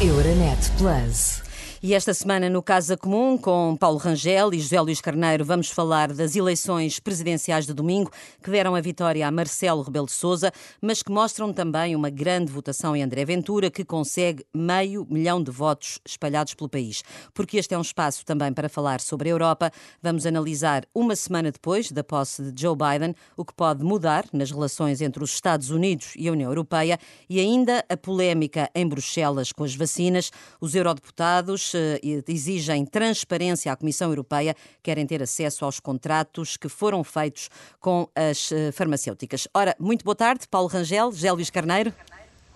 Euronet Plus. E esta semana, no Casa Comum, com Paulo Rangel e José Luís Carneiro, vamos falar das eleições presidenciais de domingo, que deram a vitória a Marcelo Rebelo de Sousa, mas que mostram também uma grande votação em André Ventura, que consegue meio milhão de votos espalhados pelo país. Porque este é um espaço também para falar sobre a Europa, vamos analisar uma semana depois da posse de Joe Biden o que pode mudar nas relações entre os Estados Unidos e a União Europeia e ainda a polémica em Bruxelas com as vacinas. Os eurodeputados exigem transparência à Comissão Europeia, querem ter acesso aos contratos que foram feitos com as eh, farmacêuticas. Ora, muito boa tarde, Paulo Rangel, José Luís Carneiro.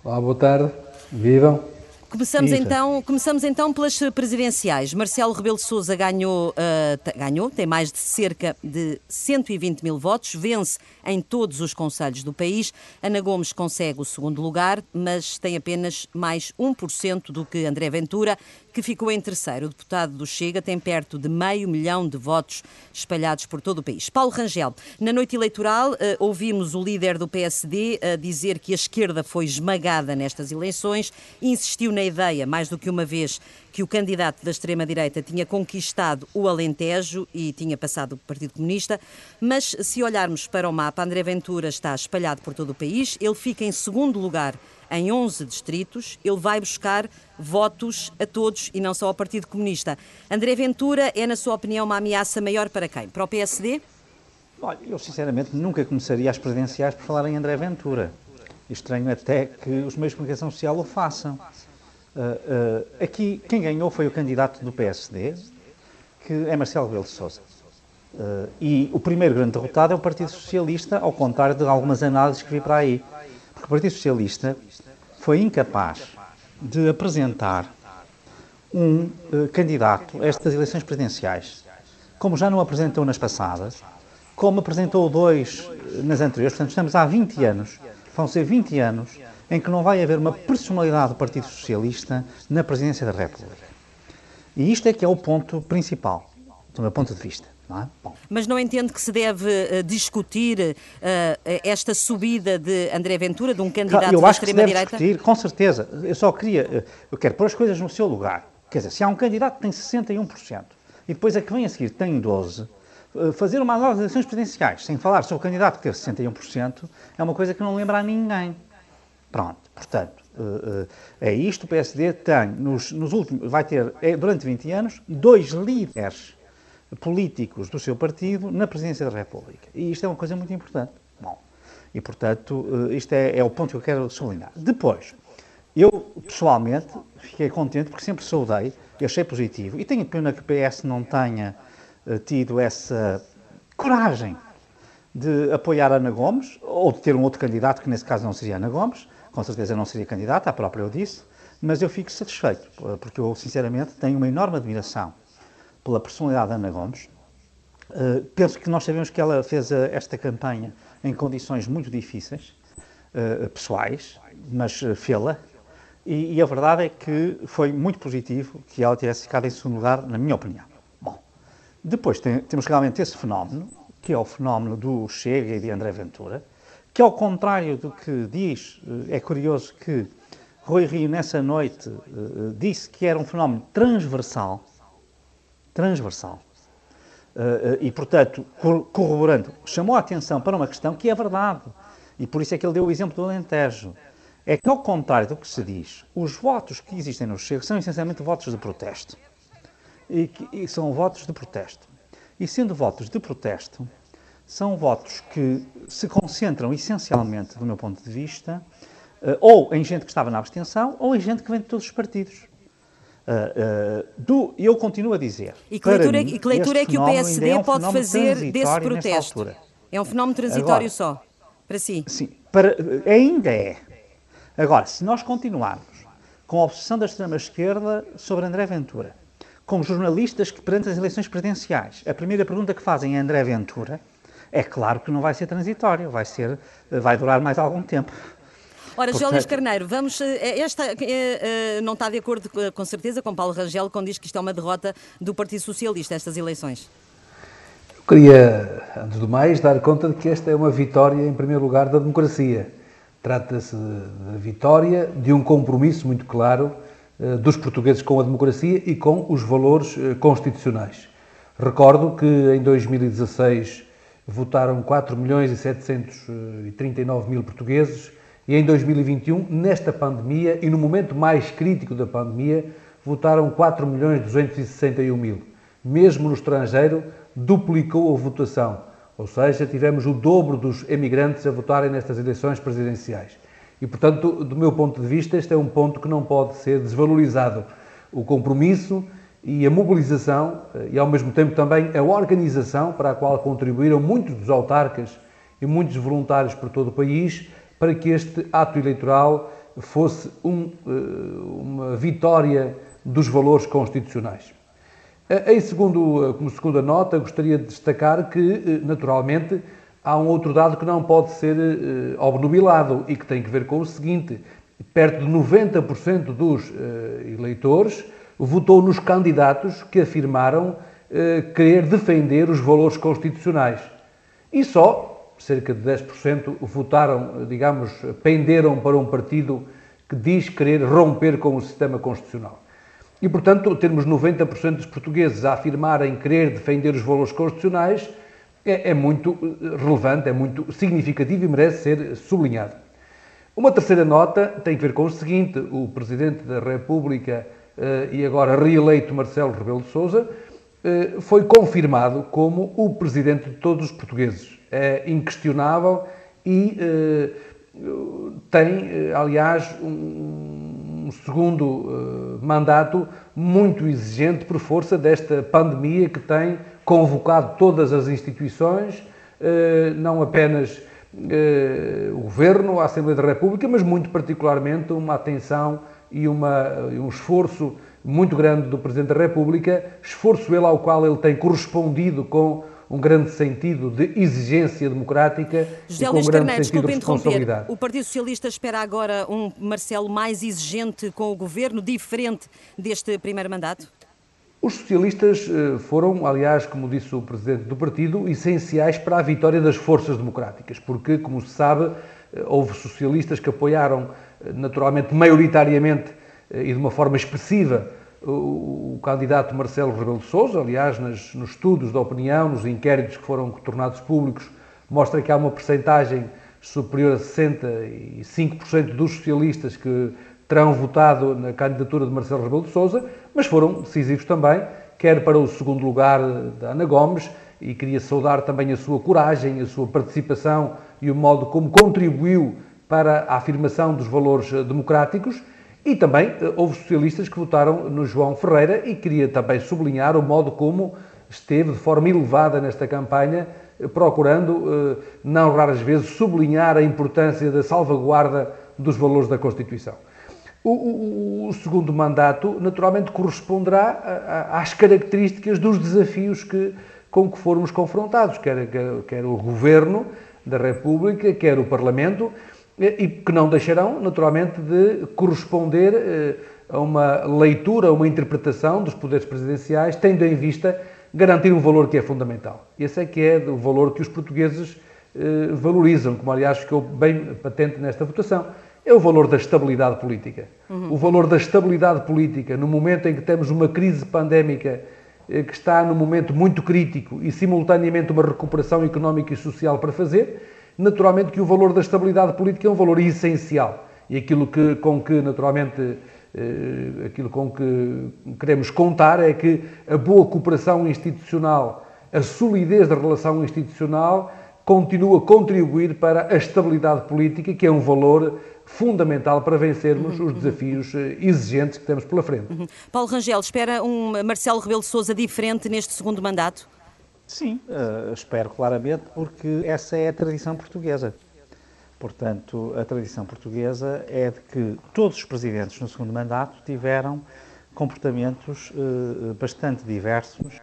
Olá, boa tarde. Vivam. Começamos então, começamos então pelas presidenciais. Marcelo Rebelo de Sousa ganhou, uh, ganhou, tem mais de cerca de 120 mil votos, vence em todos os conselhos do país. Ana Gomes consegue o segundo lugar, mas tem apenas mais 1% do que André Ventura, que ficou em terceiro. O deputado do Chega tem perto de meio milhão de votos espalhados por todo o país. Paulo Rangel, na noite eleitoral, eh, ouvimos o líder do PSD a dizer que a esquerda foi esmagada nestas eleições insistiu na ideia, mais do que uma vez, que o candidato da extrema-direita tinha conquistado o Alentejo e tinha passado o Partido Comunista. Mas se olharmos para o mapa, André Ventura está espalhado por todo o país, ele fica em segundo lugar em 11 distritos, ele vai buscar votos a todos e não só ao Partido Comunista. André Ventura é, na sua opinião, uma ameaça maior para quem? Para o PSD? Olha, eu sinceramente nunca começaria as presidenciais por falar em André Ventura. Estranho até que os meios de comunicação social o façam. Uh, uh, aqui, quem ganhou foi o candidato do PSD, que é Marcelo Rebelo de Sousa. Uh, e o primeiro grande derrotado é o Partido Socialista, ao contrário de algumas análises que vi para aí. Porque o Partido Socialista foi incapaz de apresentar um uh, candidato a estas eleições presidenciais, como já não apresentou nas passadas, como apresentou dois eh, nas anteriores. Portanto, estamos há 20 anos, vão ser 20 anos, em que não vai haver uma personalidade do Partido Socialista na presidência da República. E isto é que é o ponto principal, do meu ponto de vista. Não é? Mas não entende que se deve uh, discutir uh, esta subida de André Ventura, de um candidato eu da extrema-direita? discutir, com certeza. Eu só queria, eu quero pôr as coisas no seu lugar. Quer dizer, se há um candidato que tem 61% e depois a que vem a seguir tem 12%, fazer uma análise das eleições presidenciais sem falar sobre o candidato que teve 61% é uma coisa que não lembra a ninguém. Pronto, portanto, é isto. O PSD tem, nos, nos últimos, vai ter, é, durante 20 anos, dois líderes políticos do seu partido na presidência da República. E isto é uma coisa muito importante. Bom, e portanto, eh, isto é, é o ponto que eu quero sublinhar. Depois, eu pessoalmente fiquei contente porque sempre saudei, achei positivo, e tenho pena que o PS não tenha uh, tido essa coragem de apoiar Ana Gomes, ou de ter um outro candidato, que nesse caso não seria Ana Gomes, com certeza não seria candidata, a própria eu disse, mas eu fico satisfeito, porque eu sinceramente tenho uma enorme admiração pela personalidade de Ana Gomes. Uh, penso que nós sabemos que ela fez a, esta campanha em condições muito difíceis, uh, pessoais, mas uh, fê-la. E, e, a verdade é que foi muito positivo que ela tivesse ficado em segundo lugar, na minha opinião. Bom, depois tem, temos realmente esse fenómeno, que é o fenómeno do Chega e de André Ventura, que ao contrário do que diz, é curioso que Rui Rio nessa noite disse que era um fenómeno transversal, transversal. Uh, uh, e, portanto, corroborando, chamou a atenção para uma questão que é verdade. E por isso é que ele deu o exemplo do Alentejo. É que, ao contrário do que se diz, os votos que existem no Chego são essencialmente votos de protesto. E, que, e são votos de protesto. E sendo votos de protesto, são votos que se concentram essencialmente, do meu ponto de vista, uh, ou em gente que estava na abstenção, ou em gente que vem de todos os partidos. Uh, uh, do, eu continuo a dizer. E que leitura, mim, que, leitura é que o PSD é um pode fazer desse protesto? É um fenómeno transitório Agora, só, para si? Sim, para, ainda é. Agora, se nós continuarmos com a obsessão da extrema-esquerda sobre André Ventura, como jornalistas que, perante as eleições presidenciais, a primeira pergunta que fazem é André Ventura, é claro que não vai ser transitório, vai, ser, vai durar mais algum tempo. Ora, Jólias Carneiro, vamos. Eh, esta uh, não está de acordo com certeza com Paulo Rangel quando diz que isto é uma derrota do Partido Socialista, estas eleições. Eu queria, antes do mais, dar conta de que esta é uma vitória, em primeiro lugar, da democracia. Trata-se da vitória de um compromisso muito claro eh, dos portugueses com a democracia e com os valores eh, constitucionais. Recordo que em 2016 votaram 4 milhões e 739 mil portugueses e em 2021, nesta pandemia e no momento mais crítico da pandemia, votaram 4 milhões e 261 mil. Mesmo no estrangeiro, duplicou a votação, ou seja, tivemos o dobro dos emigrantes a votarem nestas eleições presidenciais. E, portanto, do meu ponto de vista, este é um ponto que não pode ser desvalorizado. O compromisso e a mobilização eh, e, ao mesmo tempo, também a organização para a qual contribuíram muitos dos autarcas e muitos voluntários por todo o país para que este ato eleitoral fosse um, eh, uma vitória dos valores constitucionais. Eh, em segundo, como segunda nota, gostaria de destacar que, naturalmente, há um outro dado que não pode ser obnubilado e que tem que ver com o seguinte: perto de 90% dos eleitores votou nos candidatos que afirmaram eh, querer defender os valores constitucionais. E só cerca de 10% votaram, digamos, penderam para um partido que diz querer romper com o sistema constitucional. E, portanto, termos 90% dos portugueses a afirmarem querer defender os valores constitucionais é, é, muito eh, relevante, é muito significativo e merece ser sublinhado. Uma terceira nota tem a ver com o seguinte: o Presidente da República eh, e agora reeleito Marcelo Rebelo de Sousa, eh, foi confirmado como o presidente de todos os portugueses. É inquestionável e eh, tem, aliás, um segundo mandato muito exigente por força desta pandemia que tem convocado todas as instituições, não apenas o Governo, a Assembleia da República, mas muito particularmente uma atenção e uma, um esforço muito grande do Presidente da República, esforço ele ao qual ele tem correspondido com um grande sentido de exigência democrática José e com Luís um grande Carneiro, sentido de responsabilidade. O Partido Socialista espera agora um Marcelo mais exigente com o Governo, diferente deste primeiro mandato? Os socialistas eh, foram, aliás, como disse o Presidente do Partido, essenciais para a vitória das forças democráticas, porque, como se sabe, eh, houve socialistas que apoiaram naturalmente, maioritariamente eh, e de uma forma expressiva, o, candidato Marcelo Rebelo de Sousa, aliás, nas, nos estudos da opinião, nos inquéritos que foram tornados públicos, mostra que há uma percentagem superior a 65% dos socialistas que terão votado na candidatura de Marcelo Rebelo de Sousa, mas foram decisivos também, quer para o segundo lugar da Ana Gomes, e queria saudar também a sua coragem, a sua participação e o modo como contribuiu para a afirmação dos valores eh, democráticos e também eh, houve socialistas que votaram no João Ferreira e queria também sublinhar o modo como esteve de forma elevada nesta campanha, eh, procurando, não raras vezes, sublinhar a importância da salvaguarda dos valores da Constituição. O, o, o segundo mandato, naturalmente, corresponderá às características dos desafios que, com que formos confrontados, quer, quer, quer o Governo da República, quer o Parlamento, e que não deixarão, naturalmente, de corresponder eh, a uma leitura, a uma interpretação dos poderes presidenciais, tendo em vista garantir um valor que é fundamental. Esse é que é o valor que os portugueses eh, valorizam, como aliás ficou bem patente nesta votação. É o valor da estabilidade política. Uhum. O valor da estabilidade política no momento em que temos uma crise pandémica eh, que está num momento muito crítico e simultaneamente uma recuperação económica e social para fazer, naturalmente que o valor da estabilidade política é um valor essencial e aquilo que, com que, naturalmente, eh, aquilo com que queremos contar é que a boa cooperação institucional, a solidez da relação institucional continua a contribuir para a estabilidade política, que é um valor fundamental para vencermos uhum, os desafios eh, exigentes que temos pela frente. Uhum. Paulo Rangel, espera um Marcelo Rebelo de Sousa diferente neste segundo mandato? Sim, uh, espero claramente, porque essa é a tradição portuguesa. Portanto, a tradição portuguesa é de que todos os presidentes no segundo mandato tiveram comportamentos uh, bastante diversos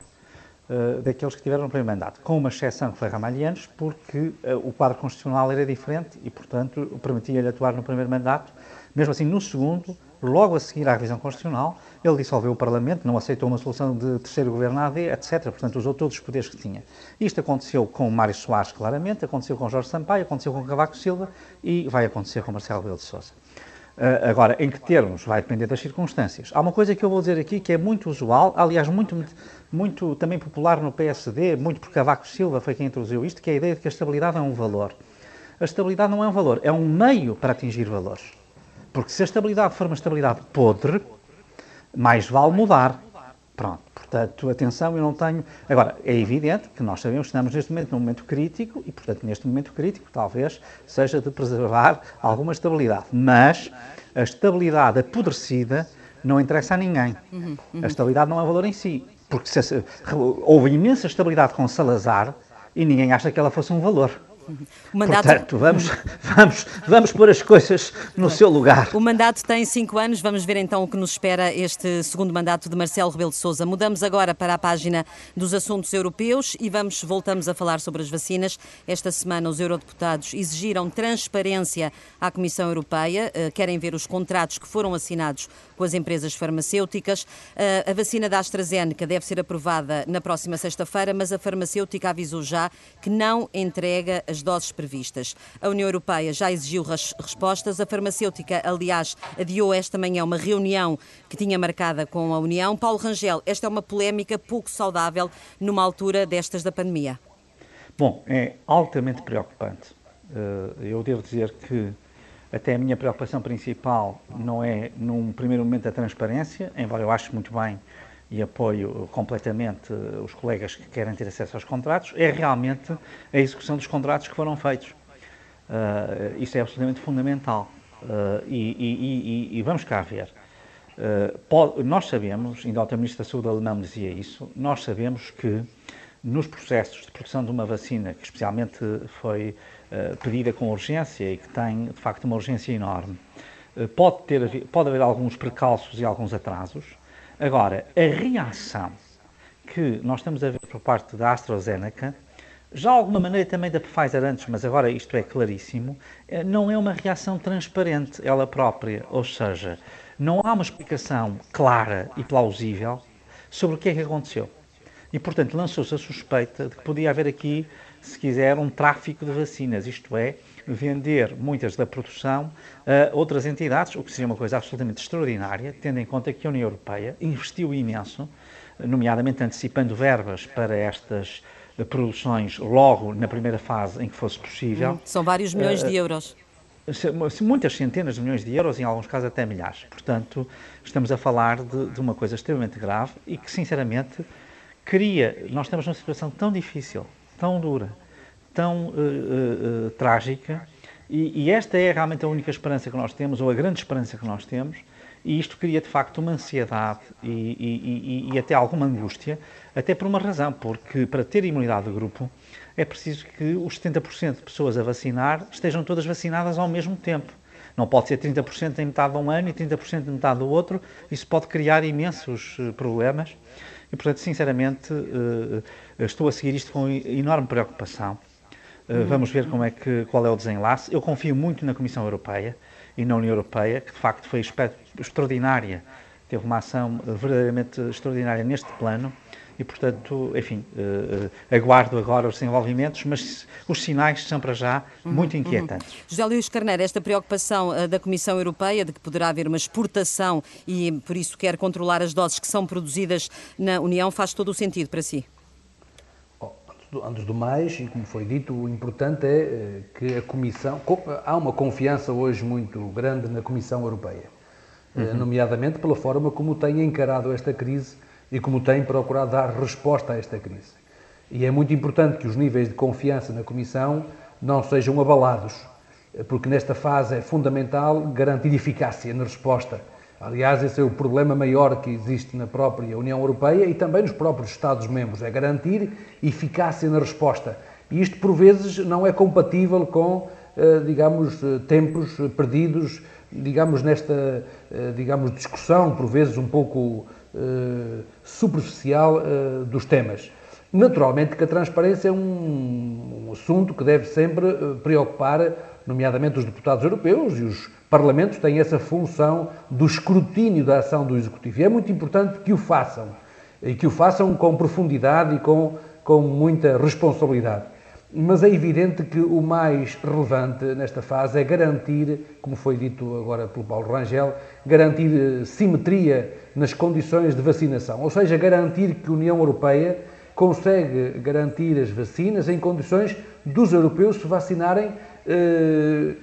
uh, daqueles que tiveram no primeiro mandato, com uma exceção que foi Ramalhianos, porque o quadro constitucional era diferente e, portanto, permitia-lhe atuar no primeiro mandato. Mesmo assim, no segundo, logo a seguir à revisão constitucional, ele dissolveu o Parlamento, não aceitou uma solução de terceiro governo AD, etc. Portanto, usou todos os poderes que tinha. Isto aconteceu com Mário Soares, claramente, aconteceu com Jorge Sampaio, aconteceu com Cavaco Silva e vai acontecer com Marcelo Rebelo de Sousa. Uh, agora, em que termos? Vai depender das circunstâncias. Há uma coisa que eu vou dizer aqui que é muito usual, aliás, muito, muito também popular no PSD, muito por Cavaco Silva foi quem introduziu isto, que é a ideia de que a estabilidade é um valor. A estabilidade não é um valor, é um meio para atingir valores. Porque se a estabilidade for uma estabilidade podre, mais vale mudar. Pronto. Portanto, atenção, eu não tenho. Agora, é evidente que nós sabemos que estamos neste momento num momento crítico e, portanto, neste momento crítico, talvez seja de preservar alguma estabilidade. Mas a estabilidade apodrecida não interessa a ninguém. Uhum, uhum. A estabilidade não é valor em si. Porque se, houve imensa estabilidade com Salazar e ninguém acha que ela fosse um valor. O mandato... Portanto, vamos, vamos, vamos pôr as coisas no seu lugar. O mandato tem cinco anos, vamos ver então o que nos espera este segundo mandato de Marcelo Rebelo de Sousa. Mudamos agora para a página dos assuntos europeus e vamos, voltamos a falar sobre as vacinas. Esta semana os eurodeputados exigiram transparência à Comissão Europeia, eh, querem ver os contratos que foram assinados com as empresas farmacêuticas. Eh, a vacina da AstraZeneca deve ser aprovada na próxima sexta-feira, mas a farmacêutica avisou já que não entrega as doses previstas. A União Europeia já exigiu respostas. A farmacêutica, aliás, adiou esta manhã uma reunião que tinha marcada com a União. Paulo Rangel, esta é uma polémica pouco saudável numa altura destas da pandemia. Bom, é altamente preocupante. Eh, eu devo dizer que até a minha preocupação principal não é, num primeiro momento, a transparência, embora eu ache muito bem e apoio completamente os colegas que querem ter acesso aos contratos, é realmente a execução dos contratos que foram feitos. Uh, isso é absolutamente fundamental. Uh, e, e, e, e, vamos cá ver. Uh, nós sabemos, ainda o Ministro da Saúde alemão dizia isso, nós sabemos que nos processos de produção de uma vacina, que especialmente foi pedida com urgência e que tem, de facto, uma urgência enorme, pode, ter, pode haver alguns precalços e alguns atrasos, Agora, a reação que nós estamos a ver por parte da AstraZeneca, já alguma maneira também da Pfizer antes, mas agora isto é claríssimo, eh, não é uma reação transparente ela própria, ou seja, não há uma explicação clara e plausível sobre o que é que aconteceu. E, portanto, lançou-se a suspeita de que podia haver aqui, se quiser, um tráfico de vacinas, isto é, vender muitas da produção a outras entidades, o que seria uma coisa absolutamente extraordinária, tendo em conta que a União Europeia investiu imenso, nomeadamente antecipando verbas para estas produções logo na primeira fase em que fosse possível. Hum, são vários milhões de euros. Muitas centenas de milhões de euros, em alguns casos até milhares. Portanto, estamos a falar de, de uma coisa extremamente grave e que, sinceramente, cria. Nós estamos numa situação tão difícil, tão dura, tão uh, uh, trágica, e, e, esta é realmente a única esperança que nós temos, ou a grande esperança que nós temos, e isto cria de facto uma ansiedade e, e, e até alguma angústia, até por uma razão, porque para ter imunidade de grupo é preciso que os 70% de pessoas a vacinar estejam todas vacinadas ao mesmo tempo. Não pode ser 30% em metade de um ano e 30% em metade do outro, isso pode criar imensos problemas. E, portanto, sinceramente, estou a seguir isto com enorme preocupação. Eh, vamos ver como é que, qual é o desenlace. Eu confio muito na Comissão Europeia e na União Europeia, que de facto foi extraordinária, teve uma ação eh, verdadeiramente extraordinária neste plano e, portanto, enfim, aguardo agora os desenvolvimentos, mas os sinais são para já uhum, muito uhum. inquietantes. Uhum. José Luís Carneiro, esta preocupação uh, da Comissão Europeia de que poderá haver uma exportação e, por isso, quer controlar as doses que são produzidas na União, faz todo o sentido para si? Antes do mais, e como foi dito, o importante é eh, que a Comissão. Há uma confiança hoje muito grande na Comissão Europeia, eh, uhum. nomeadamente pela forma como tem encarado esta crise e como tem procurado dar resposta a esta crise. E é muito importante que os níveis de confiança na Comissão não sejam abalados, eh, porque nesta fase é fundamental garantir eficácia na resposta Aliás, esse é o problema maior que existe na própria União Europeia e também nos próprios Estados-membros, é garantir eficácia na resposta. E isto, por vezes, não é compatível com, eh, digamos, eh, tempos perdidos, digamos, nesta, eh, digamos, discussão, por vezes, um pouco superficial dos temas. Naturalmente que a transparência é um, um assunto que deve sempre preocupar, nomeadamente os deputados europeus e os parlamentos têm essa função do escrutínio da ação do Executivo. E é muito importante que o façam, e que o façam com profundidade e com, com muita responsabilidade. mas é evidente que o mais relevante nesta fase é garantir, como foi dito agora pelo Paulo Rangel, garantir eh, simetria nas condições de vacinação, ou seja, garantir que a União Europeia consegue garantir as vacinas em condições dos europeus se vacinarem eh,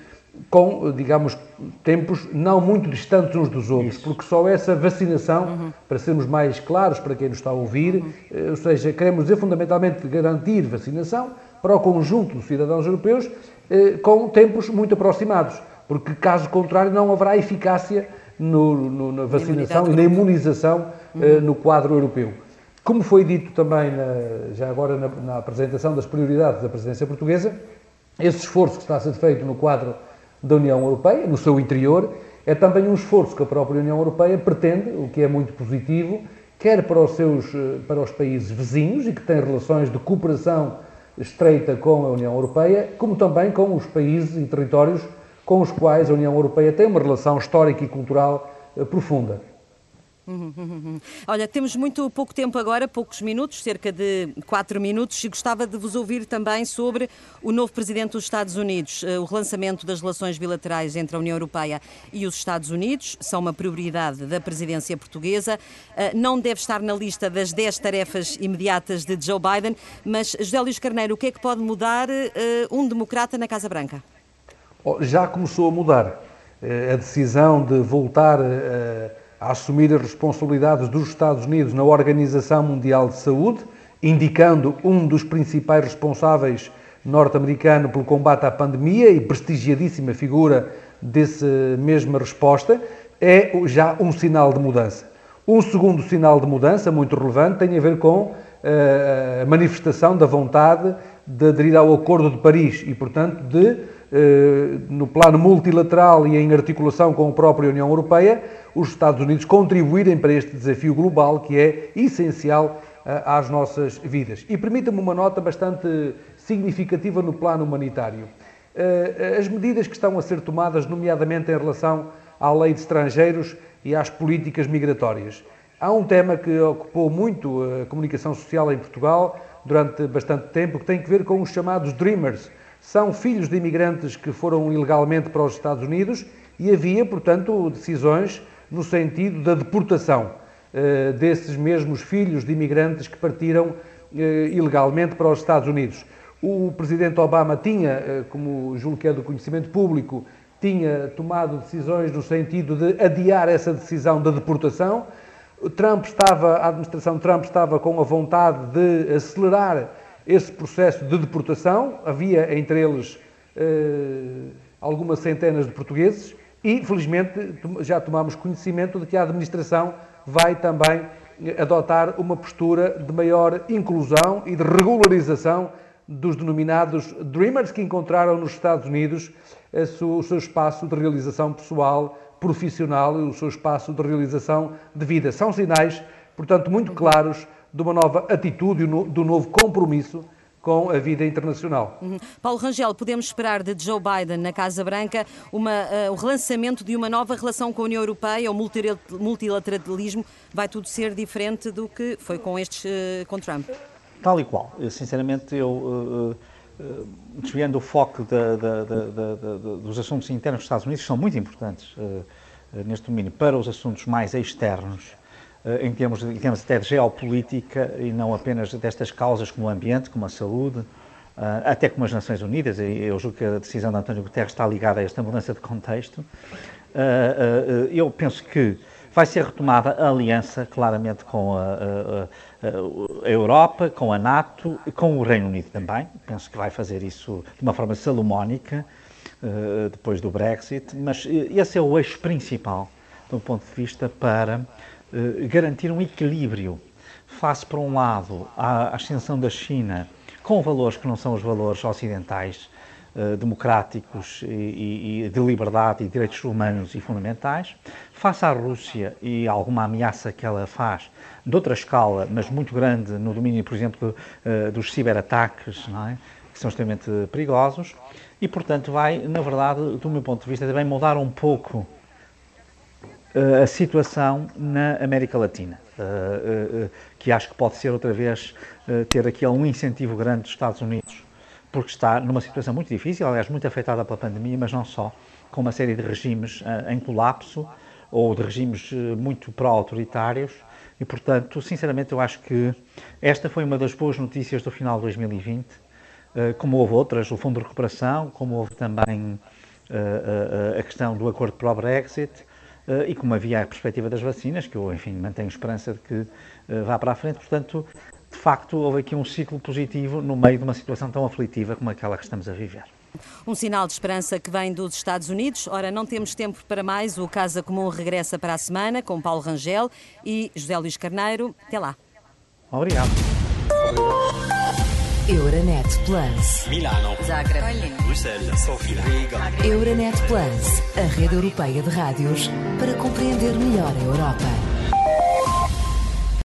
com, digamos, tempos não muito distantes uns dos outros, Isso. porque só essa vacinação, uhum. para sermos mais claros para quem nos está a ouvir, uhum. eh, ou seja, queremos dizer fundamentalmente garantir vacinação para o conjunto dos cidadãos europeus eh, com tempos muito aproximados, porque caso contrário não haverá eficácia no, no, na vacinação e na imunização eh, uhum. no quadro europeu. Como foi dito também, na, já agora na, na, apresentação das prioridades da presidência portuguesa, esse esforço que está a ser feito no quadro da União Europeia, no seu interior, é também um esforço que a própria União Europeia pretende, o que é muito positivo, quer para os, seus, eh, para os países vizinhos e que têm relações de cooperação estreita com a União Europeia, como também com os países e territórios com os quais a União Europeia tem uma relação histórica e cultural eh, profunda. Olha, temos muito pouco tempo agora, poucos minutos, cerca de quatro minutos, e gostava de vos ouvir também sobre o novo presidente dos Estados Unidos. Eh, o relançamento das relações bilaterais entre a União Europeia e os Estados Unidos são uma prioridade da presidência portuguesa. Eh, não deve estar na lista das dez tarefas imediatas de Joe Biden, mas José Luís Carneiro, o que é que pode mudar eh, um democrata na Casa Branca? Oh, já começou a mudar. A decisão de voltar a a assumir as responsabilidades dos Estados Unidos na Organização Mundial de Saúde, indicando um dos principais responsáveis norte-americano pelo combate à pandemia e prestigiadíssima figura dessa mesma resposta, é já um sinal de mudança. Um segundo sinal de mudança, muito relevante, tem a ver com eh, a manifestação da vontade de aderir ao Acordo de Paris e, portanto, de, eh, no plano multilateral e em articulação com a própria União Europeia, os Estados Unidos contribuírem para este desafio global que é essencial eh, às nossas vidas. E permita-me uma nota bastante significativa no plano humanitário. Eh, as medidas que estão a ser tomadas, nomeadamente em relação à lei de estrangeiros e às políticas migratórias. Há um tema que ocupou muito a comunicação social em Portugal durante bastante tempo, que tem que ver com os chamados Dreamers. São filhos de imigrantes que foram ilegalmente para os Estados Unidos e havia, portanto, decisões no sentido da deportação uh, desses mesmos filhos de imigrantes que partiram uh, ilegalmente para os Estados Unidos. O presidente Obama tinha, uh, como julgo que é do conhecimento público, tinha tomado decisões no sentido de adiar essa decisão da deportação. Trump estava, a administração Trump estava com a vontade de acelerar esse processo de deportação. Havia entre eles algumas centenas de portugueses e, felizmente, já tomamos conhecimento de que a administração vai também adotar uma postura de maior inclusão e de regularização dos denominados Dreamers que encontraram nos Estados Unidos o seu espaço de realização pessoal, profissional e o seu espaço de realização de vida. São sinais, portanto, muito claros de uma nova atitude, do novo compromisso com a vida internacional. Uhum. Paulo Rangel, podemos esperar de Joe Biden na Casa Branca uma, uh, o relançamento de uma nova relação com a União Europeia, o multilateralismo, vai tudo ser diferente do que foi com estes uh, com Trump? Tal e qual. Eu, sinceramente, eu, uh, desviando o foco dos assuntos internos dos Estados Unidos, são muito importantes neste domínio, para os assuntos mais externos, eh, em termos, em termos até de geopolítica e não apenas destas causas como o ambiente, como a saúde, eh, até como as Nações Unidas, e eu julgo que a decisão de António Guterres está ligada a esta mudança de contexto. Eh, eu penso que vai ser retomada a aliança, claramente, com a, a, a, Europa, com a NATO e com o Reino Unido também. Penso que vai fazer isso de uma forma salomónica, depois do Brexit, mas esse é o eixo principal, do ponto de vista para eh, garantir um equilíbrio face, por um lado, à ascensão da China com valores que não são os valores ocidentais, eh, democráticos e, e, de liberdade e direitos humanos e fundamentais, face à Rússia e alguma ameaça que ela faz de outra escala, mas muito grande no domínio, por exemplo, eh, dos ciberataques, é? que são extremamente perigosos, e, portanto, vai, na verdade, do meu ponto de vista, também mudar um pouco uh, a situação na América Latina, que acho que pode ser outra vez ter aqui um incentivo grande dos Estados Unidos porque está numa situação muito difícil, aliás, muito afetada pela pandemia, mas não só, com uma série de regimes uh, em colapso ou de regimes uh, muito pró-autoritários. E, portanto, sinceramente, eu acho que esta foi uma das boas notícias do final de 2020, uh, como houve outras, o Fundo de Recuperação, como houve também a questão do acordo para o Brexit, e como havia a perspectiva das vacinas, que eu, enfim, mantenho esperança de que vá para a frente. Portanto, de facto, houve aqui um ciclo positivo no meio de uma situação tão aflitiva como aquela que estamos a viver. Um sinal de esperança que vem dos Estados Unidos. Ora, não temos tempo para mais. O Casa Comum regressa para a semana com Paulo Rangel e José Luís Carneiro. Até lá. Obrigado. Euronet Plus. Milano. Zagreb. Bruxelas. Sofia. Riga. Euronet Plus, a rede europeia de rádios para compreender melhor a Europa.